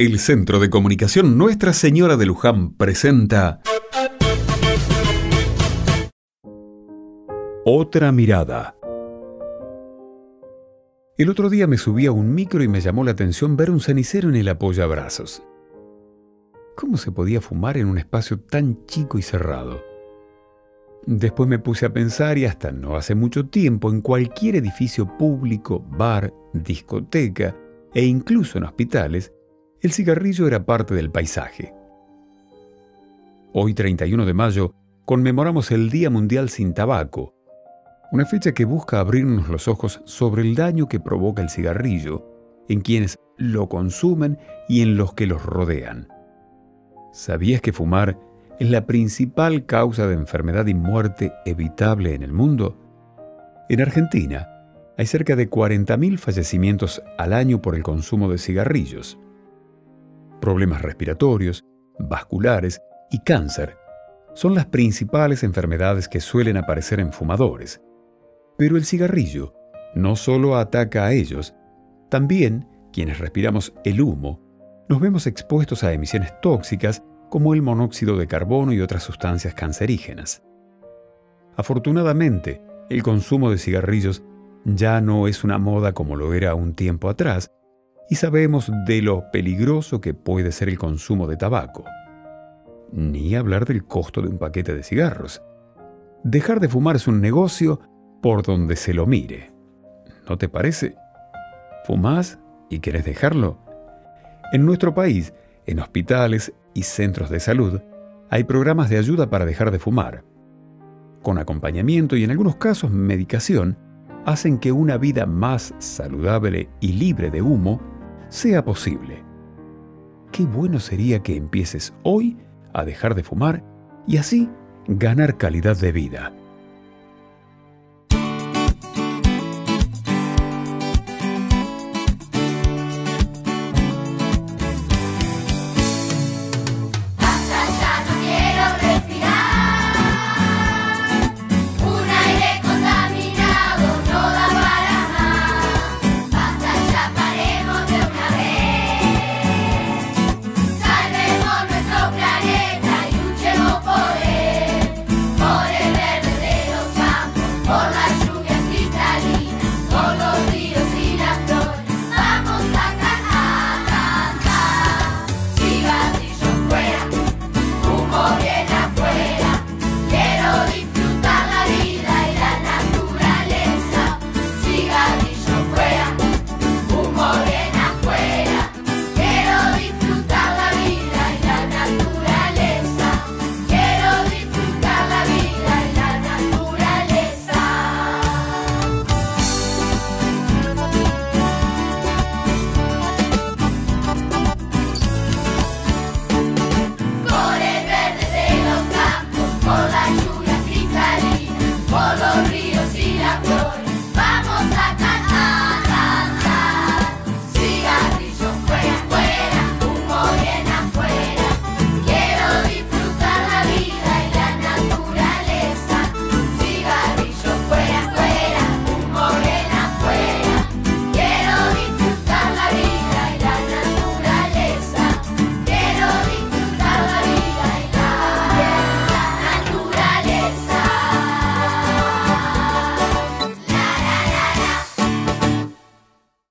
El Centro de Comunicación Nuestra Señora de Luján presenta Otra mirada. El otro día me subí a un micro y me llamó la atención ver un cenicero en el apoyabrazos. ¿Cómo se podía fumar en un espacio tan chico y cerrado? Después me puse a pensar y hasta no hace mucho tiempo en cualquier edificio público, bar, discoteca e incluso en hospitales, el cigarrillo era parte del paisaje. Hoy 31 de mayo conmemoramos el Día Mundial sin Tabaco, una fecha que busca abrirnos los ojos sobre el daño que provoca el cigarrillo en quienes lo consumen y en los que los rodean. ¿Sabías que fumar es la principal causa de enfermedad y muerte evitable en el mundo? En Argentina hay cerca de 40.000 fallecimientos al año por el consumo de cigarrillos. Problemas respiratorios, vasculares y cáncer son las principales enfermedades que suelen aparecer en fumadores. Pero el cigarrillo no solo ataca a ellos, también quienes respiramos el humo nos vemos expuestos a emisiones tóxicas como el monóxido de carbono y otras sustancias cancerígenas. Afortunadamente, el consumo de cigarrillos ya no es una moda como lo era un tiempo atrás, y sabemos de lo peligroso que puede ser el consumo de tabaco. Ni hablar del costo de un paquete de cigarros. Dejar de fumar es un negocio por donde se lo mire. ¿No te parece? ¿Fumás y querés dejarlo? En nuestro país, en hospitales y centros de salud, hay programas de ayuda para dejar de fumar. Con acompañamiento y en algunos casos medicación, hacen que una vida más saludable y libre de humo sea posible. Qué bueno sería que empieces hoy a dejar de fumar y así ganar calidad de vida. Hola. Daddy, follow